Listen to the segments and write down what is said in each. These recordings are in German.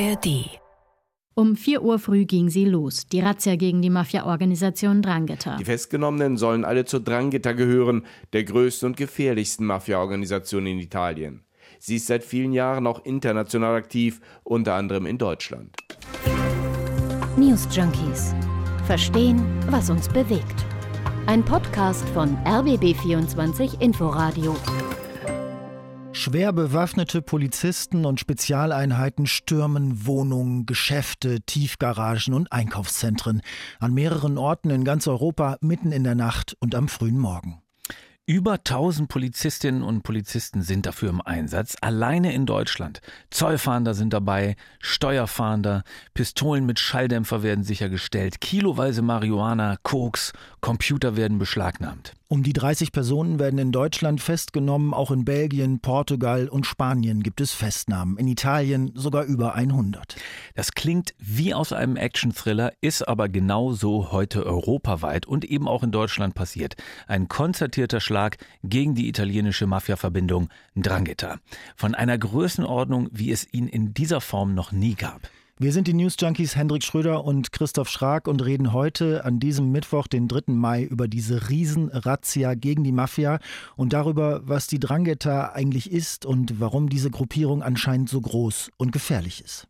ARD um 4 Uhr früh ging sie los, die Razzia gegen die Mafia-Organisation Drangheta. Die Festgenommenen sollen alle zur Drangheta gehören, der größten und gefährlichsten Mafia-Organisation in Italien. Sie ist seit vielen Jahren auch international aktiv, unter anderem in Deutschland. News Junkies. Verstehen, was uns bewegt. Ein Podcast von RBB24 Inforadio. Schwer bewaffnete Polizisten und Spezialeinheiten stürmen Wohnungen, Geschäfte, Tiefgaragen und Einkaufszentren an mehreren Orten in ganz Europa mitten in der Nacht und am frühen Morgen. Über 1000 Polizistinnen und Polizisten sind dafür im Einsatz, alleine in Deutschland. Zollfahnder sind dabei, Steuerfahnder, Pistolen mit Schalldämpfer werden sichergestellt, kiloweise Marihuana, Koks, Computer werden beschlagnahmt. Um die 30 Personen werden in Deutschland festgenommen, auch in Belgien, Portugal und Spanien gibt es Festnahmen, in Italien sogar über 100. Das klingt wie aus einem Action-Thriller, ist aber genau so heute europaweit und eben auch in Deutschland passiert. Ein konzertierter Schlag gegen die italienische Mafia-Verbindung Drangheta. Von einer Größenordnung, wie es ihn in dieser Form noch nie gab. Wir sind die News Junkies Hendrik Schröder und Christoph Schrag und reden heute an diesem Mittwoch, den 3. Mai, über diese Riesenrazzia gegen die Mafia und darüber, was die Drangheta eigentlich ist und warum diese Gruppierung anscheinend so groß und gefährlich ist.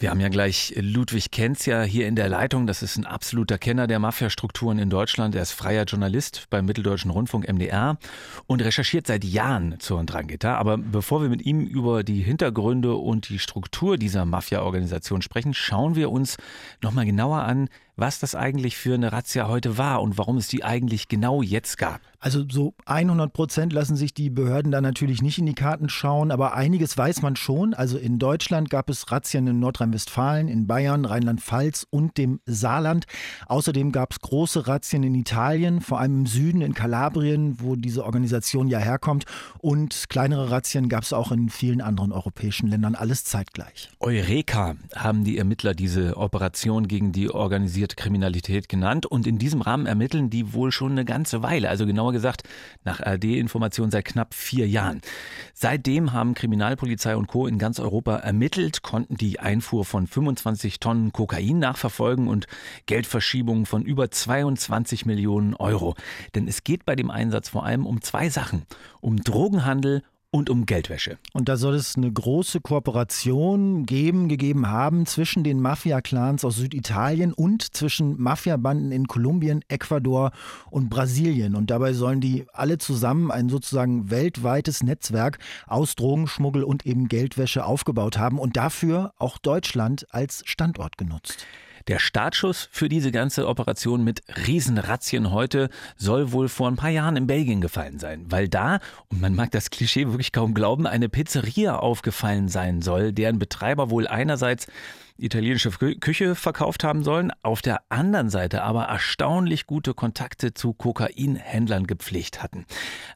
Wir haben ja gleich Ludwig Kenz ja hier in der Leitung. Das ist ein absoluter Kenner der Mafiastrukturen in Deutschland. Er ist freier Journalist beim Mitteldeutschen Rundfunk MDR und recherchiert seit Jahren zur Drangheta. Aber bevor wir mit ihm über die Hintergründe und die Struktur dieser Mafia-Organisation sprechen, schauen wir uns nochmal genauer an, was das eigentlich für eine Razzia heute war und warum es die eigentlich genau jetzt gab. Also so 100 Prozent lassen sich die Behörden da natürlich nicht in die Karten schauen, aber einiges weiß man schon. Also in Deutschland gab es Razzien in Nordrhein-Westfalen, in Bayern, Rheinland-Pfalz und dem Saarland. Außerdem gab es große Razzien in Italien, vor allem im Süden, in Kalabrien, wo diese Organisation ja herkommt. Und kleinere Razzien gab es auch in vielen anderen europäischen Ländern, alles zeitgleich. Eureka haben die Ermittler diese Operation gegen die organisierte organisierte Kriminalität genannt und in diesem Rahmen ermitteln die wohl schon eine ganze Weile, also genauer gesagt nach ARD-Informationen seit knapp vier Jahren. Seitdem haben Kriminalpolizei und Co. in ganz Europa ermittelt, konnten die Einfuhr von 25 Tonnen Kokain nachverfolgen und Geldverschiebungen von über 22 Millionen Euro. Denn es geht bei dem Einsatz vor allem um zwei Sachen, um Drogenhandel und um Geldwäsche. Und da soll es eine große Kooperation geben, gegeben haben zwischen den Mafia-Clans aus Süditalien und zwischen Mafia-Banden in Kolumbien, Ecuador und Brasilien. Und dabei sollen die alle zusammen ein sozusagen weltweites Netzwerk aus Drogenschmuggel und eben Geldwäsche aufgebaut haben und dafür auch Deutschland als Standort genutzt. Der Startschuss für diese ganze Operation mit Riesenrazzien heute soll wohl vor ein paar Jahren in Belgien gefallen sein, weil da, und man mag das Klischee wirklich kaum glauben, eine Pizzeria aufgefallen sein soll, deren Betreiber wohl einerseits italienische Küche verkauft haben sollen, auf der anderen Seite aber erstaunlich gute Kontakte zu Kokainhändlern gepflegt hatten.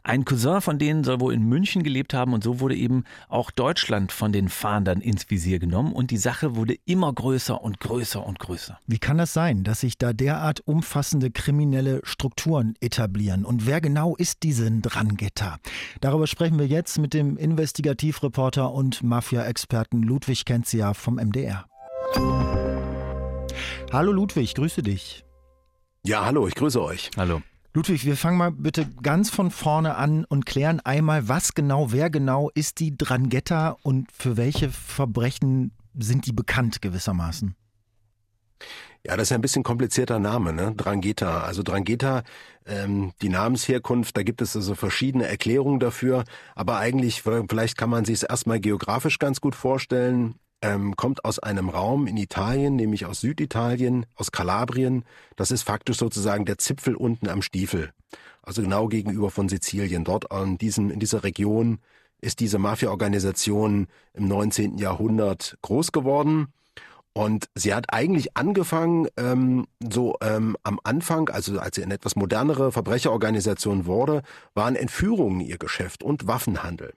Ein Cousin von denen soll wohl in München gelebt haben und so wurde eben auch Deutschland von den Fahndern ins Visier genommen und die Sache wurde immer größer und größer und größer. Wie kann das sein, dass sich da derart umfassende kriminelle Strukturen etablieren und wer genau ist diese Drangheta? Darüber sprechen wir jetzt mit dem Investigativreporter und Mafia-Experten Ludwig Kenzia vom MDR. Hallo Ludwig, grüße dich. Ja, hallo, ich grüße euch. Hallo. Ludwig, wir fangen mal bitte ganz von vorne an und klären einmal, was genau, wer genau ist die Drangheta und für welche Verbrechen sind die bekannt gewissermaßen? Ja, das ist ein bisschen komplizierter Name, ne? Drangheta. Also Drangheta, ähm, die Namensherkunft, da gibt es also verschiedene Erklärungen dafür, aber eigentlich, vielleicht kann man sich es erstmal geografisch ganz gut vorstellen ähm, kommt aus einem Raum in Italien, nämlich aus Süditalien, aus Kalabrien. Das ist faktisch sozusagen der Zipfel unten am Stiefel. Also genau gegenüber von Sizilien. Dort an diesem, in dieser Region ist diese Mafia-Organisation im 19. Jahrhundert groß geworden. Und sie hat eigentlich angefangen, ähm, so ähm, am Anfang, also als sie eine etwas modernere Verbrecherorganisation wurde, waren Entführungen ihr Geschäft und Waffenhandel.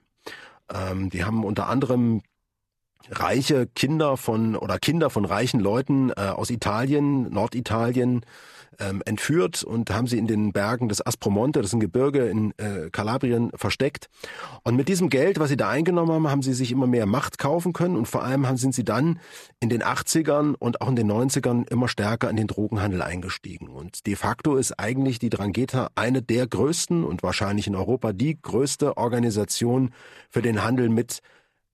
Ähm, die haben unter anderem reiche Kinder von oder Kinder von reichen Leuten äh, aus Italien, Norditalien, ähm, entführt und haben sie in den Bergen des Aspromonte, das ist ein Gebirge in äh, Kalabrien, versteckt. Und mit diesem Geld, was sie da eingenommen haben, haben sie sich immer mehr Macht kaufen können und vor allem haben, sind sie dann in den 80ern und auch in den 90ern immer stärker in den Drogenhandel eingestiegen. Und de facto ist eigentlich die Drangheta eine der größten und wahrscheinlich in Europa die größte Organisation für den Handel mit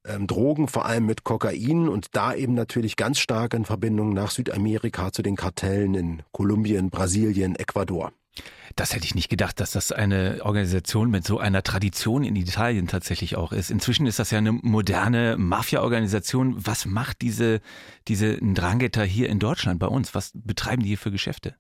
ähm, Drogen, vor allem mit Kokain und da eben natürlich ganz stark in Verbindung nach Südamerika zu den Kartellen in Kolumbien, Brasilien, Ecuador. Das hätte ich nicht gedacht, dass das eine Organisation mit so einer Tradition in Italien tatsächlich auch ist. Inzwischen ist das ja eine moderne Mafia-Organisation. Was macht diese, diese Drangheta hier in Deutschland bei uns? Was betreiben die hier für Geschäfte?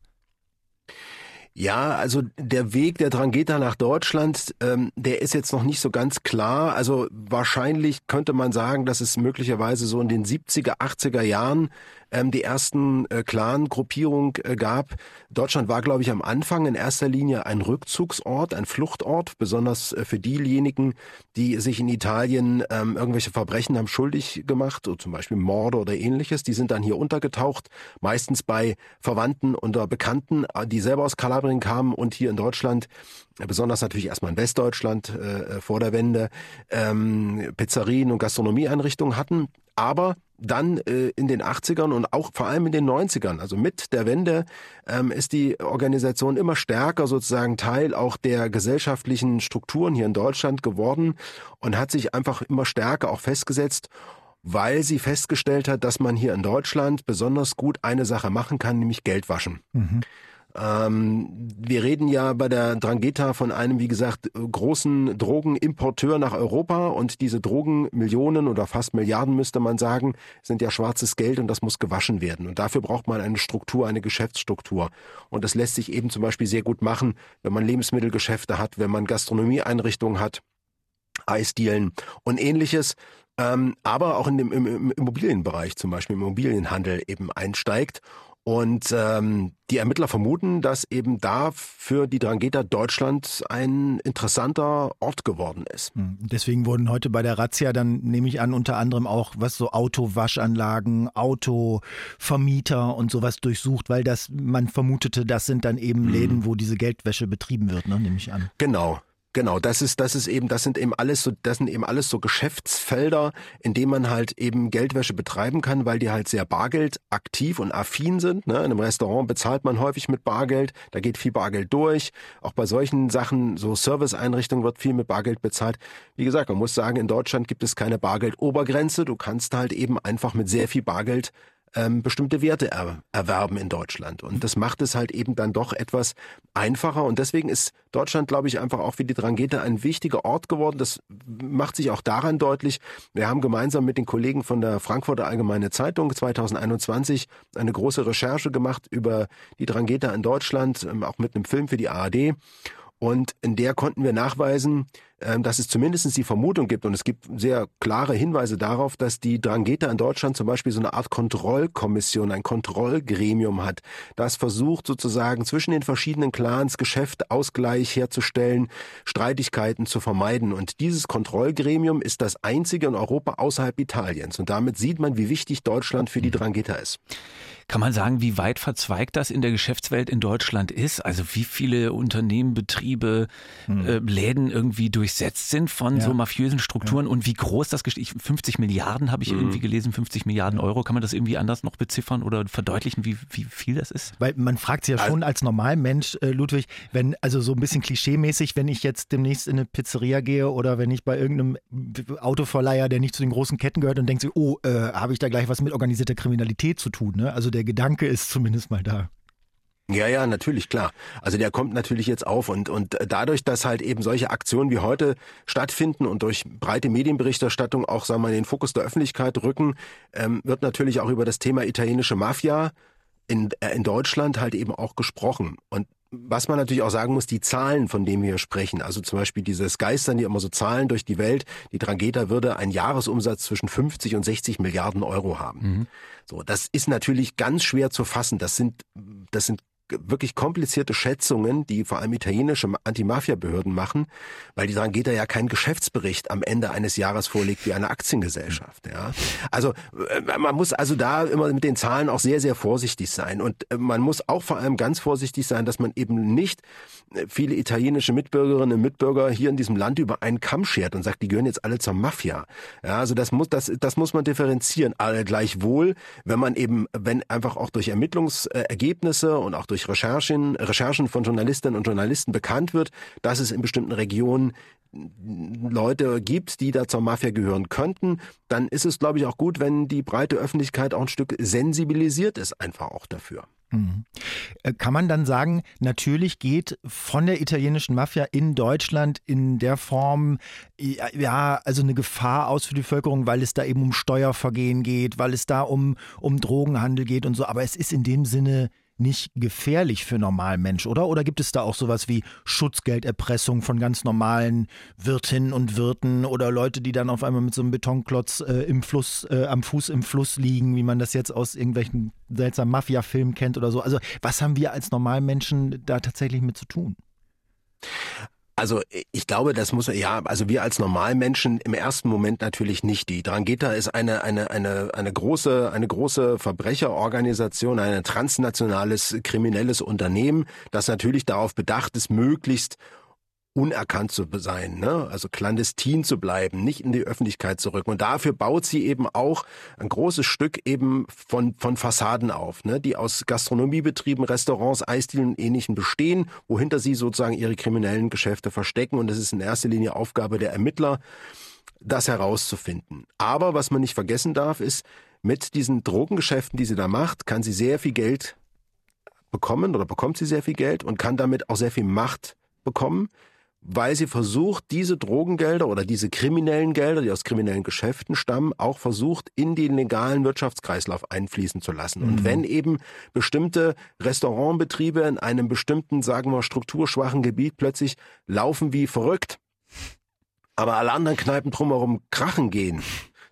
Ja, also der Weg der Drangheta nach Deutschland, ähm, der ist jetzt noch nicht so ganz klar. Also wahrscheinlich könnte man sagen, dass es möglicherweise so in den 70er, 80er Jahren ähm, die ersten äh, Clan-Gruppierung äh, gab. Deutschland war, glaube ich, am Anfang in erster Linie ein Rückzugsort, ein Fluchtort, besonders äh, für diejenigen, die sich in Italien ähm, irgendwelche Verbrechen haben schuldig gemacht, so zum Beispiel Morde oder ähnliches. Die sind dann hier untergetaucht, meistens bei Verwandten oder Bekannten, äh, die selber aus Kalabrien kamen und hier in Deutschland äh, besonders natürlich erstmal in Westdeutschland äh, vor der Wende, ähm, Pizzerien und Gastronomieeinrichtungen hatten. Aber dann äh, in den 80ern und auch vor allem in den 90ern, also mit der Wende, ähm, ist die Organisation immer stärker sozusagen Teil auch der gesellschaftlichen Strukturen hier in Deutschland geworden und hat sich einfach immer stärker auch festgesetzt weil sie festgestellt hat, dass man hier in Deutschland besonders gut eine Sache machen kann, nämlich Geld waschen. Mhm. Ähm, wir reden ja bei der Drangheta von einem, wie gesagt, großen Drogenimporteur nach Europa und diese Drogenmillionen oder fast Milliarden müsste man sagen, sind ja schwarzes Geld und das muss gewaschen werden. Und dafür braucht man eine Struktur, eine Geschäftsstruktur. Und das lässt sich eben zum Beispiel sehr gut machen, wenn man Lebensmittelgeschäfte hat, wenn man Gastronomieeinrichtungen hat, Eisdielen und ähnliches ähm, aber auch in dem, im, im Immobilienbereich, zum Beispiel im Immobilienhandel eben einsteigt und ähm, die Ermittler vermuten, dass eben da für die Drangheta Deutschland ein interessanter Ort geworden ist. Hm, deswegen wurden heute bei der Razzia dann, nehme ich an, unter anderem auch was so Autowaschanlagen, Autovermieter und sowas durchsucht, weil das man vermutete, das sind dann eben hm. Läden, wo diese Geldwäsche betrieben wird, ne, nehme ich an. Genau, Genau, das ist, das ist eben, das sind eben alles so, das sind eben alles so Geschäftsfelder, in denen man halt eben Geldwäsche betreiben kann, weil die halt sehr bargeldaktiv und affin sind. Ne? In einem Restaurant bezahlt man häufig mit Bargeld, da geht viel Bargeld durch. Auch bei solchen Sachen, so Serviceeinrichtungen wird viel mit Bargeld bezahlt. Wie gesagt, man muss sagen, in Deutschland gibt es keine Bargeldobergrenze. Du kannst halt eben einfach mit sehr viel Bargeld ähm, bestimmte Werte er, erwerben in Deutschland. Und das macht es halt eben dann doch etwas einfacher. Und deswegen ist Deutschland, glaube ich, einfach auch wie die Drangheta ein wichtiger Ort geworden. Das macht sich auch daran deutlich. Wir haben gemeinsam mit den Kollegen von der Frankfurter Allgemeine Zeitung 2021 eine große Recherche gemacht über die Drangheta in Deutschland, ähm, auch mit einem Film für die ARD. Und in der konnten wir nachweisen, dass es zumindest die Vermutung gibt, und es gibt sehr klare Hinweise darauf, dass die Drangheta in Deutschland zum Beispiel so eine Art Kontrollkommission, ein Kontrollgremium hat, das versucht sozusagen zwischen den verschiedenen Clans Geschäft, Ausgleich herzustellen, Streitigkeiten zu vermeiden. Und dieses Kontrollgremium ist das einzige in Europa außerhalb Italiens. Und damit sieht man, wie wichtig Deutschland für die Drangheta ist. Kann man sagen, wie weit verzweigt das in der Geschäftswelt in Deutschland ist? Also wie viele Unternehmen, Betriebe, hm. äh, Läden irgendwie durchsetzt sind von ja. so mafiösen Strukturen ja. und wie groß das 50 Milliarden habe ich hm. irgendwie gelesen, 50 Milliarden Euro. Kann man das irgendwie anders noch beziffern oder verdeutlichen, wie, wie viel das ist? Weil man fragt sich ja schon als Normalmensch, äh, Ludwig, wenn, also so ein bisschen klischeemäßig, wenn ich jetzt demnächst in eine Pizzeria gehe oder wenn ich bei irgendeinem Autoverleiher, der nicht zu den großen Ketten gehört und denkt sich, oh, äh, habe ich da gleich was mit organisierter Kriminalität zu tun? Ne? Also der Gedanke ist zumindest mal da. Ja, ja, natürlich, klar. Also der kommt natürlich jetzt auf und, und dadurch, dass halt eben solche Aktionen wie heute stattfinden und durch breite Medienberichterstattung auch, sagen wir mal, in den Fokus der Öffentlichkeit rücken, ähm, wird natürlich auch über das Thema italienische Mafia in, äh, in Deutschland halt eben auch gesprochen. Und was man natürlich auch sagen muss, die Zahlen, von denen wir sprechen, also zum Beispiel dieses Geistern, die immer so Zahlen durch die Welt, die Drangheta würde einen Jahresumsatz zwischen 50 und 60 Milliarden Euro haben. Mhm. So, das ist natürlich ganz schwer zu fassen. Das sind, das sind wirklich komplizierte Schätzungen, die vor allem italienische Anti-Mafia-Behörden machen, weil die Drangheta ja keinen Geschäftsbericht am Ende eines Jahres vorlegt wie eine Aktiengesellschaft. Ja, also äh, man muss also da immer mit den Zahlen auch sehr sehr vorsichtig sein und äh, man muss auch vor allem ganz vorsichtig sein, dass man eben nicht äh, viele italienische Mitbürgerinnen und Mitbürger hier in diesem Land über einen Kamm schert und sagt, die gehören jetzt alle zur Mafia. Ja, also das muss das das muss man differenzieren. Aber gleichwohl, wenn man eben wenn einfach auch durch Ermittlungsergebnisse und auch durch Recherchen, Recherchen von Journalistinnen und Journalisten bekannt wird, dass es in bestimmten Regionen Leute gibt, die da zur Mafia gehören könnten, dann ist es, glaube ich, auch gut, wenn die breite Öffentlichkeit auch ein Stück sensibilisiert ist, einfach auch dafür. Mhm. Äh, kann man dann sagen, natürlich geht von der italienischen Mafia in Deutschland in der Form, ja, also eine Gefahr aus für die Bevölkerung, weil es da eben um Steuervergehen geht, weil es da um, um Drogenhandel geht und so. Aber es ist in dem Sinne nicht gefährlich für normalen Mensch, oder? Oder gibt es da auch sowas wie Schutzgelderpressung von ganz normalen Wirtinnen und Wirten oder Leute, die dann auf einmal mit so einem Betonklotz äh, im Fluss, äh, am Fuß im Fluss liegen, wie man das jetzt aus irgendwelchen seltsamen Mafia-Filmen kennt oder so? Also, was haben wir als Normalmenschen da tatsächlich mit zu tun? Also ich glaube, das muss ja, also wir als Normalmenschen im ersten Moment natürlich nicht. Die Drangheta ist eine eine eine eine große eine große Verbrecherorganisation, ein transnationales kriminelles Unternehmen, das natürlich darauf bedacht ist, möglichst unerkannt zu sein, ne? also clandestin zu bleiben, nicht in die Öffentlichkeit zu rücken. Und dafür baut sie eben auch ein großes Stück eben von, von Fassaden auf, ne? die aus Gastronomiebetrieben, Restaurants, Eisdielen und Ähnlichem bestehen, wohinter sie sozusagen ihre kriminellen Geschäfte verstecken. Und es ist in erster Linie Aufgabe der Ermittler, das herauszufinden. Aber was man nicht vergessen darf, ist, mit diesen Drogengeschäften, die sie da macht, kann sie sehr viel Geld bekommen oder bekommt sie sehr viel Geld und kann damit auch sehr viel Macht bekommen weil sie versucht, diese Drogengelder oder diese kriminellen Gelder, die aus kriminellen Geschäften stammen, auch versucht, in den legalen Wirtschaftskreislauf einfließen zu lassen. Und mhm. wenn eben bestimmte Restaurantbetriebe in einem bestimmten, sagen wir, strukturschwachen Gebiet plötzlich laufen wie verrückt, aber alle anderen Kneipen drumherum krachen gehen,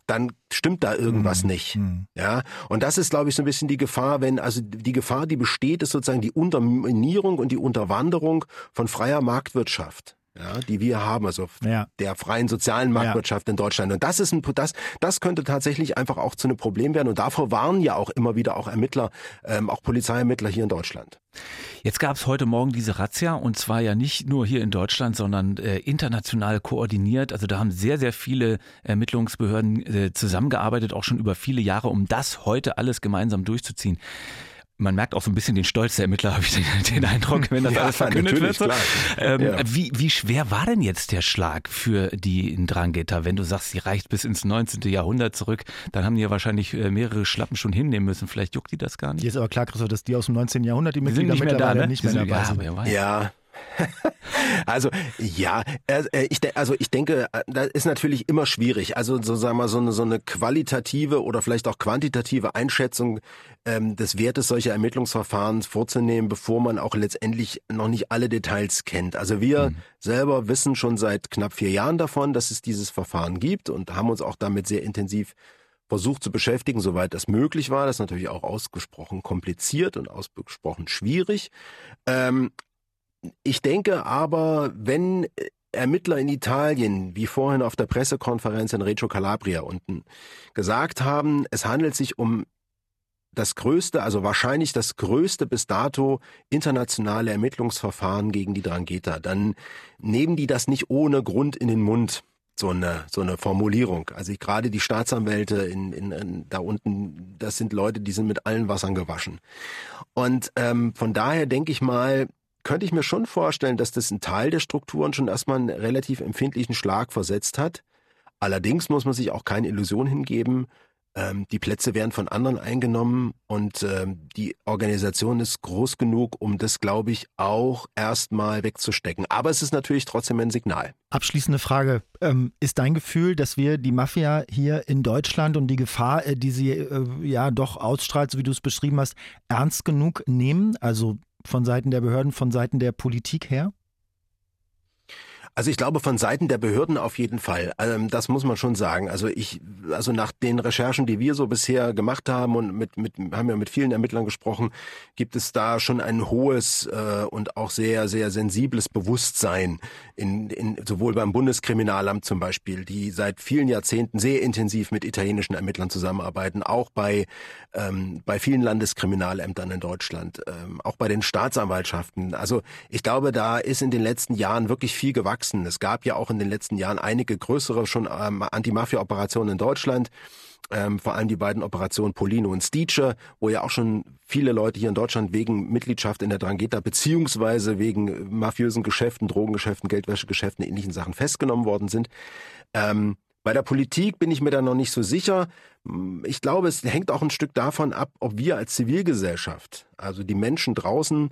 dann stimmt da irgendwas mhm. nicht. Mhm. Ja, und das ist, glaube ich, so ein bisschen die Gefahr, wenn also die Gefahr, die besteht, ist sozusagen die Unterminierung und die Unterwanderung von freier Marktwirtschaft ja, die wir haben, also ja. der freien sozialen Marktwirtschaft ja. in Deutschland. Und das ist ein, das, das könnte tatsächlich einfach auch zu einem Problem werden. Und davor warnen ja auch immer wieder auch Ermittler, ähm, auch Polizeiermittler hier in Deutschland. Jetzt gab es heute Morgen diese Razzia und zwar ja nicht nur hier in Deutschland, sondern äh, international koordiniert. Also da haben sehr, sehr viele Ermittlungsbehörden äh, zusammengearbeitet, auch schon über viele Jahre, um das heute alles gemeinsam durchzuziehen man merkt auch so ein bisschen den Stolz der Ermittler, habe ich den, den, Eindruck, wenn das ja, alles verkündet wird. Ähm, ja. wie, wie schwer war denn jetzt der Schlag für die Ndrangheta? Wenn du sagst, sie reicht bis ins 19. Jahrhundert zurück, dann haben die ja wahrscheinlich äh, mehrere Schlappen schon hinnehmen müssen. Vielleicht juckt die das gar nicht. Jetzt aber klar, Christoph, dass die aus dem 19. Jahrhundert, die Mitglieder die mittlerweile da, ne? nicht mehr dabei sind. Ja, ja, also ja, ich, also ich denke, äh, das ist natürlich immer schwierig. Also so sagen wir so eine so eine qualitative oder vielleicht auch quantitative Einschätzung ähm, des Wertes solcher Ermittlungsverfahren vorzunehmen, bevor man auch letztendlich noch nicht alle Details kennt. Also wir mhm. selber wissen schon seit knapp vier Jahren davon, dass es dieses Verfahren gibt und haben uns auch damit sehr intensiv versucht zu beschäftigen, soweit das möglich war. Das ist natürlich auch ausgesprochen kompliziert und ausgesprochen schwierig. Ähm, ich denke aber, wenn Ermittler in Italien, wie vorhin auf der Pressekonferenz in Reggio Calabria unten, gesagt haben, es handelt sich um das größte, also wahrscheinlich das größte bis dato internationale Ermittlungsverfahren gegen die Drangheta, dann nehmen die das nicht ohne Grund in den Mund so eine so eine Formulierung. Also ich, gerade die Staatsanwälte in, in, in da unten, das sind Leute, die sind mit allen Wassern gewaschen. Und ähm, von daher denke ich mal, könnte ich mir schon vorstellen, dass das ein Teil der Strukturen schon erstmal einen relativ empfindlichen Schlag versetzt hat. Allerdings muss man sich auch keine Illusion hingeben. Ähm, die Plätze werden von anderen eingenommen und ähm, die Organisation ist groß genug, um das, glaube ich, auch erstmal wegzustecken. Aber es ist natürlich trotzdem ein Signal. Abschließende Frage. Ähm, ist dein Gefühl, dass wir die Mafia hier in Deutschland und die Gefahr, äh, die sie äh, ja doch ausstrahlt, so wie du es beschrieben hast, ernst genug nehmen? Also von Seiten der Behörden, von Seiten der Politik her? Also ich glaube von Seiten der Behörden auf jeden Fall. Ähm, das muss man schon sagen. Also ich, also nach den Recherchen, die wir so bisher gemacht haben und mit, mit haben ja mit vielen Ermittlern gesprochen, gibt es da schon ein hohes äh, und auch sehr, sehr sensibles Bewusstsein in, in sowohl beim Bundeskriminalamt zum Beispiel, die seit vielen Jahrzehnten sehr intensiv mit italienischen Ermittlern zusammenarbeiten, auch bei ähm, bei vielen Landeskriminalämtern in Deutschland, ähm, auch bei den Staatsanwaltschaften. Also ich glaube, da ist in den letzten Jahren wirklich viel gewachsen wachsen. Es gab ja auch in den letzten Jahren einige größere schon ähm, Anti-Mafia-Operationen in Deutschland. Ähm, vor allem die beiden Operationen Polino und Stice, wo ja auch schon viele Leute hier in Deutschland wegen Mitgliedschaft in der Drangheta beziehungsweise wegen mafiösen Geschäften, Drogengeschäften, Geldwäschegeschäften, ähnlichen Sachen festgenommen worden sind. Ähm, bei der Politik bin ich mir da noch nicht so sicher. Ich glaube, es hängt auch ein Stück davon ab, ob wir als Zivilgesellschaft, also die Menschen draußen,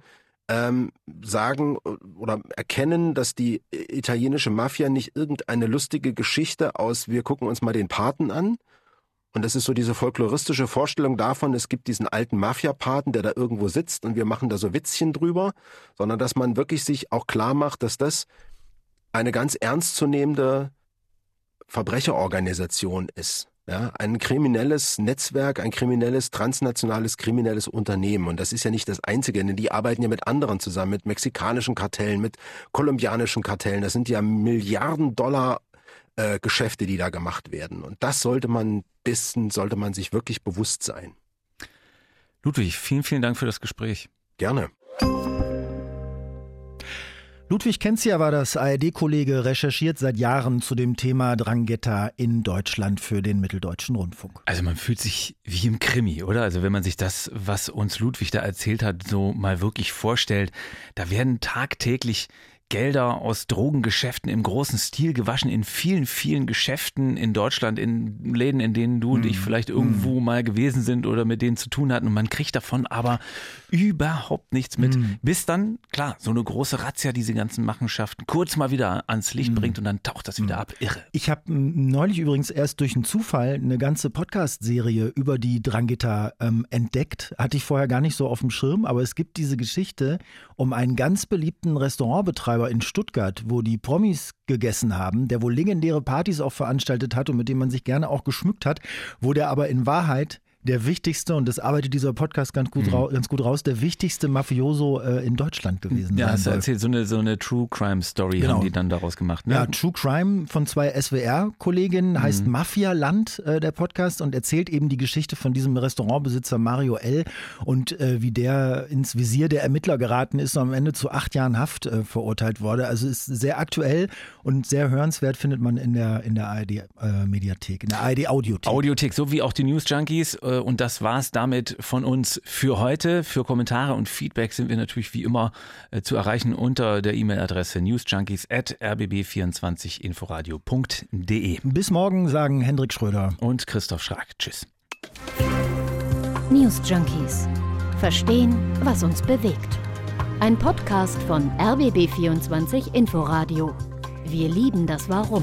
ähm, sagen oder erkennen, dass die italienische Mafia nicht irgendeine lustige Geschichte aus, wir gucken uns mal den Paten an. Und das ist so diese folkloristische Vorstellung davon, es gibt diesen alten Mafia-Paten, der da irgendwo sitzt und wir machen da so Witzchen drüber, sondern dass man wirklich sich auch klar macht, dass das eine ganz ernstzunehmende Verbrecherorganisation ist. Ja, ein kriminelles Netzwerk, ein kriminelles, transnationales, kriminelles Unternehmen. Und das ist ja nicht das einzige, denn die arbeiten ja mit anderen zusammen, mit mexikanischen Kartellen, mit kolumbianischen Kartellen. Das sind ja Milliarden Dollar äh, Geschäfte, die da gemacht werden. Und das sollte man, dessen sollte man sich wirklich bewusst sein. Ludwig, vielen, vielen Dank für das Gespräch. Gerne. Ludwig Kenzia war das ARD-Kollege, recherchiert seit Jahren zu dem Thema Drangheta in Deutschland für den Mitteldeutschen Rundfunk. Also man fühlt sich wie im Krimi, oder? Also wenn man sich das, was uns Ludwig da erzählt hat, so mal wirklich vorstellt, da werden tagtäglich Gelder aus Drogengeschäften im großen Stil gewaschen in vielen, vielen Geschäften in Deutschland, in Läden, in denen du und ich mhm. vielleicht irgendwo mm. mal gewesen sind oder mit denen zu tun hatten. Und man kriegt davon aber überhaupt nichts mit. Mm. Bis dann, klar, so eine große Razzia diese ganzen Machenschaften kurz mal wieder ans Licht mm. bringt und dann taucht das wieder ab. Irre. Ich habe neulich übrigens erst durch einen Zufall eine ganze Podcast-Serie über die Drangheta ähm, entdeckt. Hatte ich vorher gar nicht so auf dem Schirm, aber es gibt diese Geschichte um einen ganz beliebten Restaurantbetreiber, Betreiber in Stuttgart, wo die Promis gegessen haben, der wohl legendäre Partys auch veranstaltet hat und mit dem man sich gerne auch geschmückt hat, wo der aber in Wahrheit der wichtigste, und das arbeitet dieser Podcast ganz gut, mhm. ganz gut raus, der wichtigste Mafioso äh, in Deutschland gewesen ja, sein hast du erzählt, so eine, so eine True Crime Story genau. haben die dann daraus gemacht. Ne? Ja, True Crime von zwei SWR-Kolleginnen, mhm. heißt Mafia-Land, äh, der Podcast, und erzählt eben die Geschichte von diesem Restaurantbesitzer Mario L. und äh, wie der ins Visier der Ermittler geraten ist und am Ende zu acht Jahren Haft äh, verurteilt wurde. Also ist sehr aktuell und sehr hörenswert, findet man in der, in der ARD-Mediathek, äh, in der ARD-Audiothek. Audiothek, so wie auch die News Junkies äh, und das war's damit von uns für heute. Für Kommentare und Feedback sind wir natürlich wie immer äh, zu erreichen unter der E-Mail-Adresse newsjunkies.rbb24inforadio.de. Bis morgen sagen Hendrik Schröder und Christoph Schrag. Tschüss. News Junkies. Verstehen, was uns bewegt. Ein Podcast von RBB24 Inforadio. Wir lieben das Warum.